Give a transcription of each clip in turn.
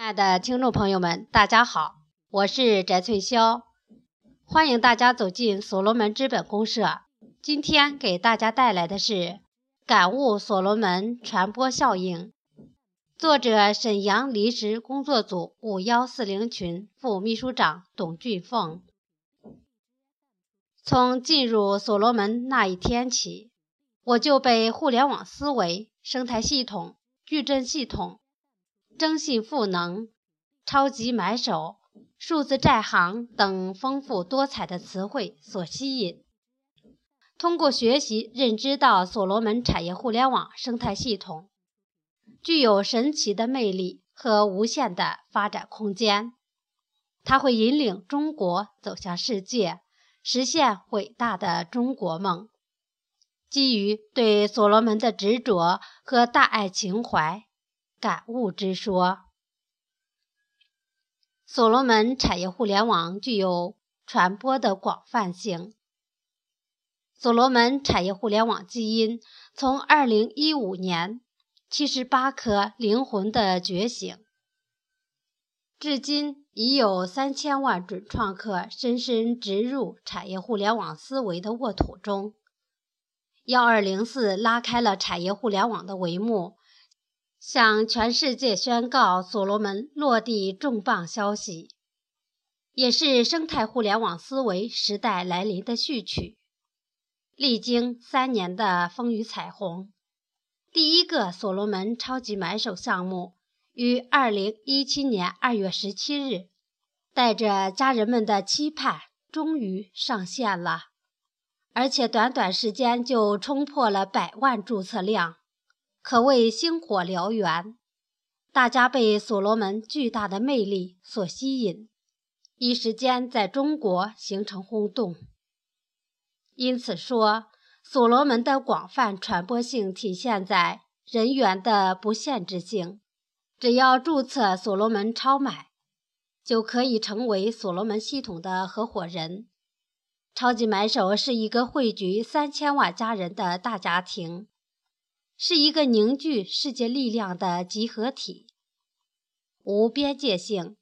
亲爱的听众朋友们，大家好，我是翟翠霄，欢迎大家走进所罗门资本公社。今天给大家带来的是《感悟所罗门传播效应》，作者沈阳离职工作组五幺四零群副秘书长董俊凤。从进入所罗门那一天起，我就被互联网思维、生态系统、矩阵系统。征信赋能、超级买手、数字债行等丰富多彩的词汇所吸引。通过学习，认知到所罗门产业互联网生态系统具有神奇的魅力和无限的发展空间。它会引领中国走向世界，实现伟大的中国梦。基于对所罗门的执着和大爱情怀。感悟之说，所罗门产业互联网具有传播的广泛性。所罗门产业互联网基因从二零一五年七十八颗灵魂的觉醒，至今已有三千万准创客深深植入产业互联网思维的沃土中。幺二零四拉开了产业互联网的帷幕。向全世界宣告所罗门落地重磅消息，也是生态互联网思维时代来临的序曲。历经三年的风雨彩虹，第一个所罗门超级买手项目于二零一七年二月十七日，带着家人们的期盼，终于上线了，而且短短时间就冲破了百万注册量。可谓星火燎原，大家被所罗门巨大的魅力所吸引，一时间在中国形成轰动。因此说，所罗门的广泛传播性体现在人员的不限制性，只要注册所罗门超买，就可以成为所罗门系统的合伙人。超级买手是一个汇聚三千万家人的大家庭。是一个凝聚世界力量的集合体，无边界性。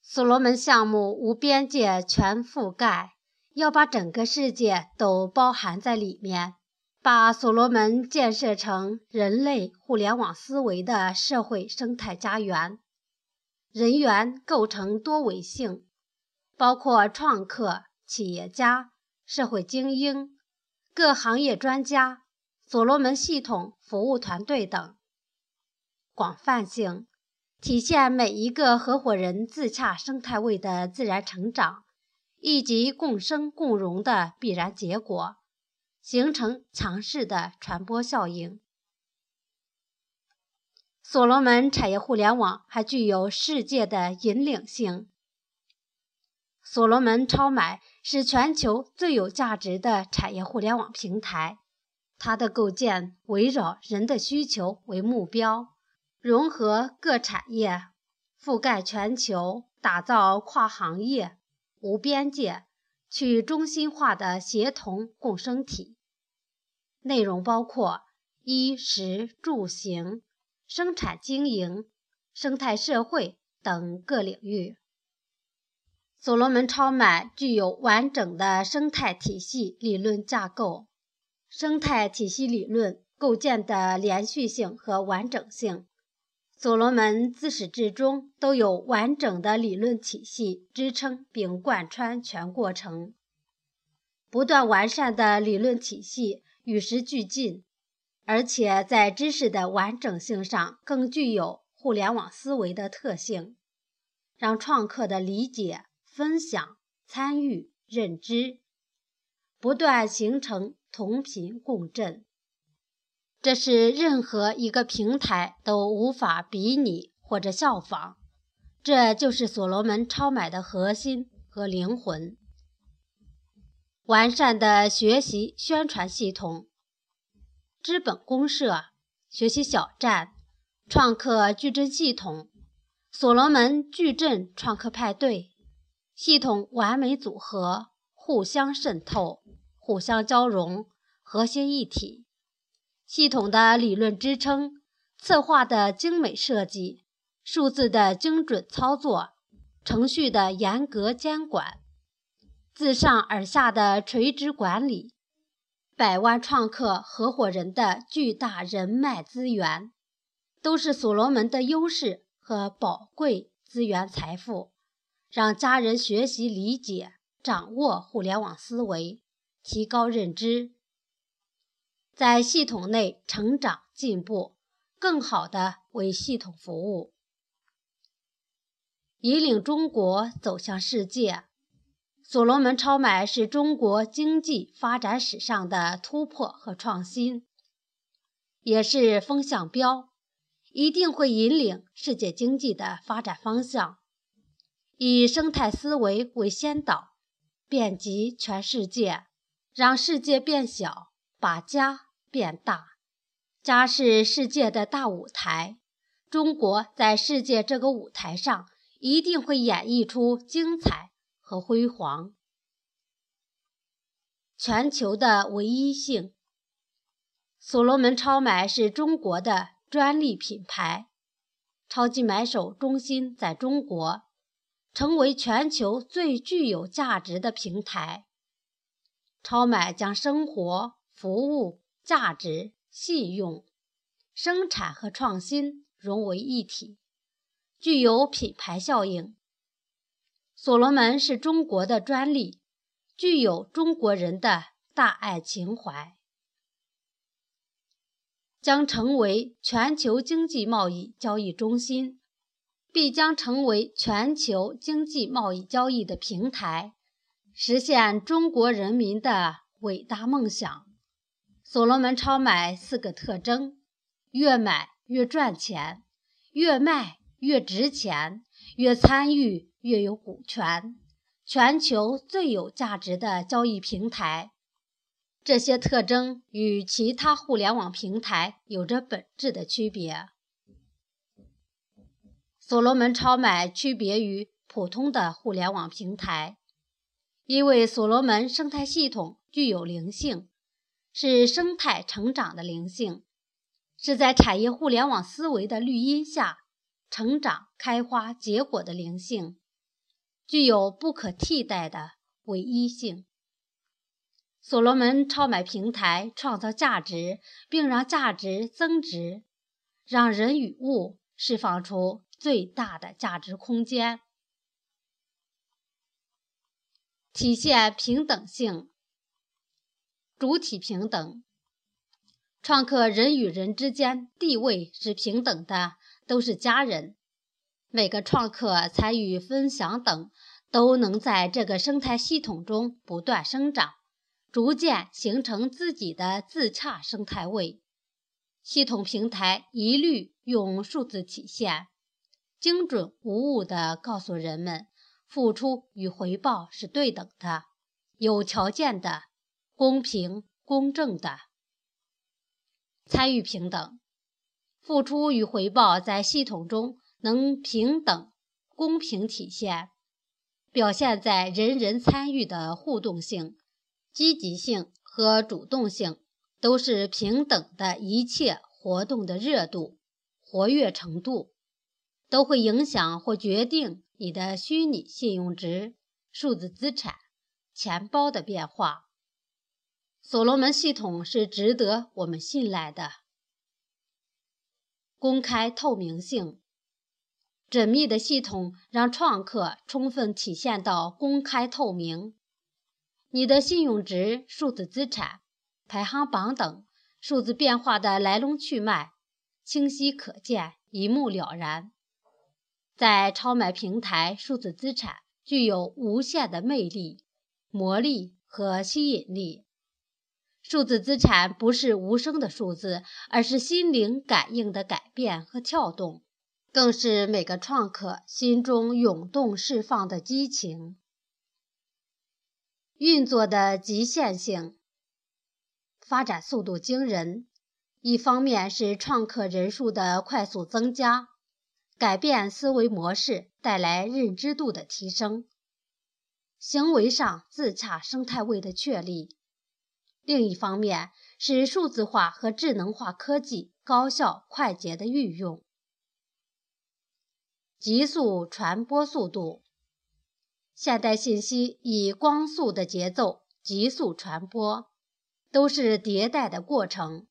所罗门项目无边界全覆盖，要把整个世界都包含在里面，把所罗门建设成人类互联网思维的社会生态家园。人员构成多维性，包括创客、企业家、社会精英、各行业专家。所罗门系统服务团队等广泛性，体现每一个合伙人自洽生态位的自然成长，以及共生共荣的必然结果，形成强势的传播效应。所罗门产业互联网还具有世界的引领性。所罗门超买是全球最有价值的产业互联网平台。它的构建围绕人的需求为目标，融合各产业，覆盖全球，打造跨行业、无边界、去中心化的协同共生体。内容包括衣食住行、生产经营、生态社会等各领域。所罗门超买具有完整的生态体系理论架构。生态体系理论构建的连续性和完整性，所罗门自始至终都有完整的理论体系支撑并贯穿全过程。不断完善的理论体系与时俱进，而且在知识的完整性上更具有互联网思维的特性，让创客的理解、分享、参与、认知不断形成。同频共振，这是任何一个平台都无法比拟或者效仿。这就是所罗门超买的核心和灵魂。完善的学习宣传系统，资本公社、学习小站、创客矩阵系统、所罗门矩阵创客派对系统完美组合，互相渗透。互相交融，和谐一体。系统的理论支撑，策划的精美设计，数字的精准操作，程序的严格监管，自上而下的垂直管理，百万创客合伙人的巨大人脉资源，都是所罗门的优势和宝贵资源财富，让家人学习理解。掌握互联网思维，提高认知，在系统内成长进步，更好地为系统服务，引领中国走向世界。所罗门超买是中国经济发展史上的突破和创新，也是风向标，一定会引领世界经济的发展方向。以生态思维为先导。遍及全世界，让世界变小，把家变大。家是世界的大舞台，中国在世界这个舞台上一定会演绎出精彩和辉煌。全球的唯一性，所罗门超买是中国的专利品牌，超级买手中心在中国。成为全球最具有价值的平台，超买将生活、服务、价值、信用、生产和创新融为一体，具有品牌效应。所罗门是中国的专利，具有中国人的大爱情怀，将成为全球经济贸易交易中心。必将成为全球经济贸易交易的平台，实现中国人民的伟大梦想。所罗门超买四个特征：越买越赚钱，越卖越值钱，越参与越有股权，全球最有价值的交易平台。这些特征与其他互联网平台有着本质的区别。所罗门超买区别于普通的互联网平台，因为所罗门生态系统具有灵性，是生态成长的灵性，是在产业互联网思维的绿荫下成长、开花、结果的灵性，具有不可替代的唯一性。所罗门超买平台创造价值，并让价值增值，让人与物释放出。最大的价值空间，体现平等性，主体平等，创客人与人之间地位是平等的，都是家人。每个创客参与、分享等，都能在这个生态系统中不断生长，逐渐形成自己的自洽生态位。系统平台一律用数字体现。精准无误地告诉人们，付出与回报是对等的、有条件的、公平公正的。参与平等，付出与回报在系统中能平等、公平体现，表现在人人参与的互动性、积极性和主动性，都是平等的一切活动的热度、活跃程度。都会影响或决定你的虚拟信用值、数字资产、钱包的变化。所罗门系统是值得我们信赖的。公开透明性，缜密的系统让创客充分体现到公开透明。你的信用值、数字资产、排行榜等数字变化的来龙去脉，清晰可见，一目了然。在超买平台，数字资产具有无限的魅力、魔力和吸引力。数字资产不是无声的数字，而是心灵感应的改变和跳动，更是每个创客心中涌动释放的激情。运作的极限性，发展速度惊人。一方面是创客人数的快速增加。改变思维模式，带来认知度的提升，行为上自洽生态位的确立。另一方面是数字化和智能化科技高效快捷的运用。急速传播速度。现代信息以光速的节奏急速传播，都是迭代的过程。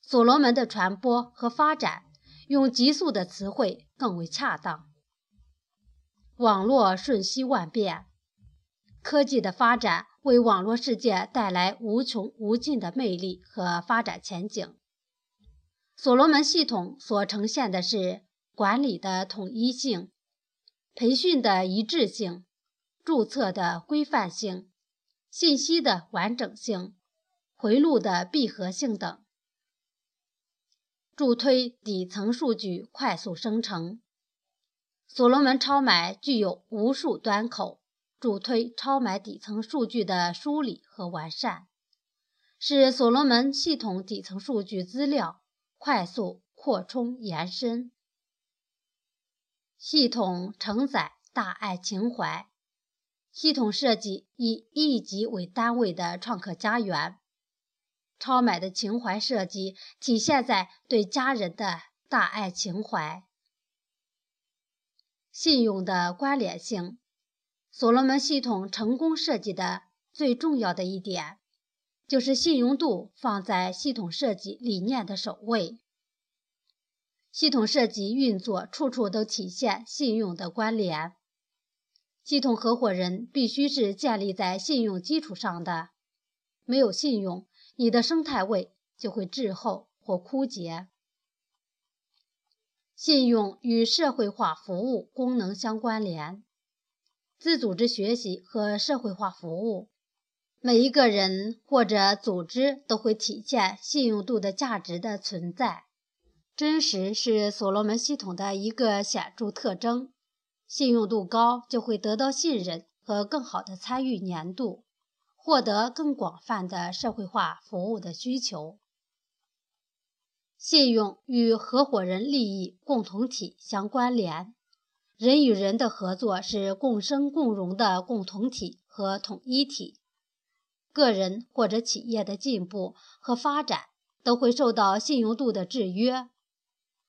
所罗门的传播和发展，用急速的词汇更为恰当。网络瞬息万变，科技的发展为网络世界带来无穷无尽的魅力和发展前景。所罗门系统所呈现的是管理的统一性、培训的一致性、注册的规范性、信息的完整性、回路的闭合性等。助推底层数据快速生成。所罗门超买具有无数端口，助推超买底层数据的梳理和完善，使所罗门系统底层数据资料快速扩充延伸。系统承载大爱情怀，系统设计以亿级为单位的创客家园。超买的情怀设计体现在对家人的大爱情怀。信用的关联性，所罗门系统成功设计的最重要的一点，就是信用度放在系统设计理念的首位。系统设计运作处处都体现信用的关联。系统合伙人必须是建立在信用基础上的，没有信用。你的生态位就会滞后或枯竭。信用与社会化服务功能相关联，自组织学习和社会化服务，每一个人或者组织都会体现信用度的价值的存在。真实是所罗门系统的一个显著特征，信用度高就会得到信任和更好的参与粘度。获得更广泛的社会化服务的需求。信用与合伙人利益共同体相关联，人与人的合作是共生共荣的共同体和统一体。个人或者企业的进步和发展都会受到信用度的制约。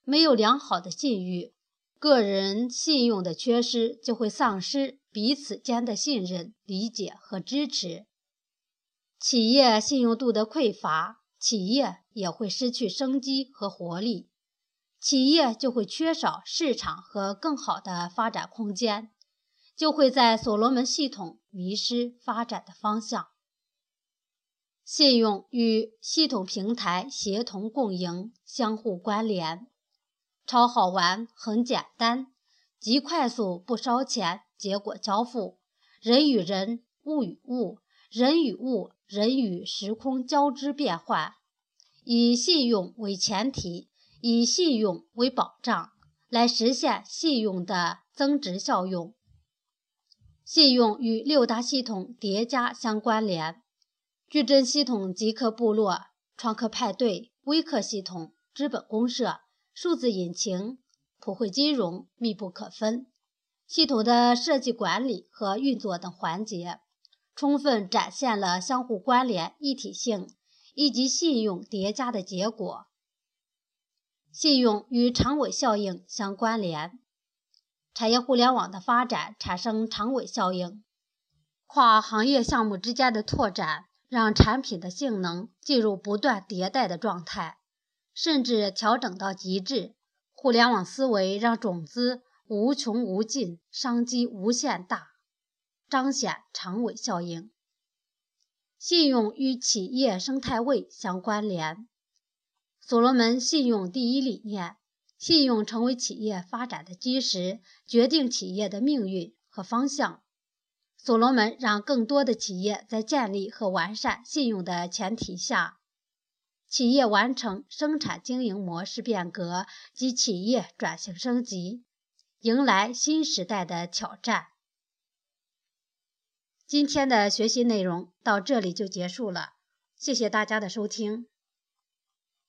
没有良好的信誉，个人信用的缺失就会丧失彼此间的信任、理解和支持。企业信用度的匮乏，企业也会失去生机和活力，企业就会缺少市场和更好的发展空间，就会在所罗门系统迷失发展的方向。信用与系统平台协同共赢，相互关联。超好玩，很简单，极快速，不烧钱，结果交付。人与人，物与物，人与物。人与时空交织变换，以信用为前提，以信用为保障，来实现信用的增值效用。信用与六大系统叠加相关联，矩阵系统极客部落、创客派对、微客系统、资本公社、数字引擎、普惠金融密不可分。系统的设计、管理和运作等环节。充分展现了相互关联、一体性以及信用叠加的结果。信用与长尾效应相关联，产业互联网的发展产生长尾效应，跨行业项目之间的拓展让产品的性能进入不断迭代的状态，甚至调整到极致。互联网思维让种子无穷无尽，商机无限大。彰显长尾效应。信用与企业生态位相关联。所罗门信用第一理念：信用成为企业发展的基石，决定企业的命运和方向。所罗门让更多的企业在建立和完善信用的前提下，企业完成生产经营模式变革及企业转型升级，迎来新时代的挑战。今天的学习内容到这里就结束了，谢谢大家的收听。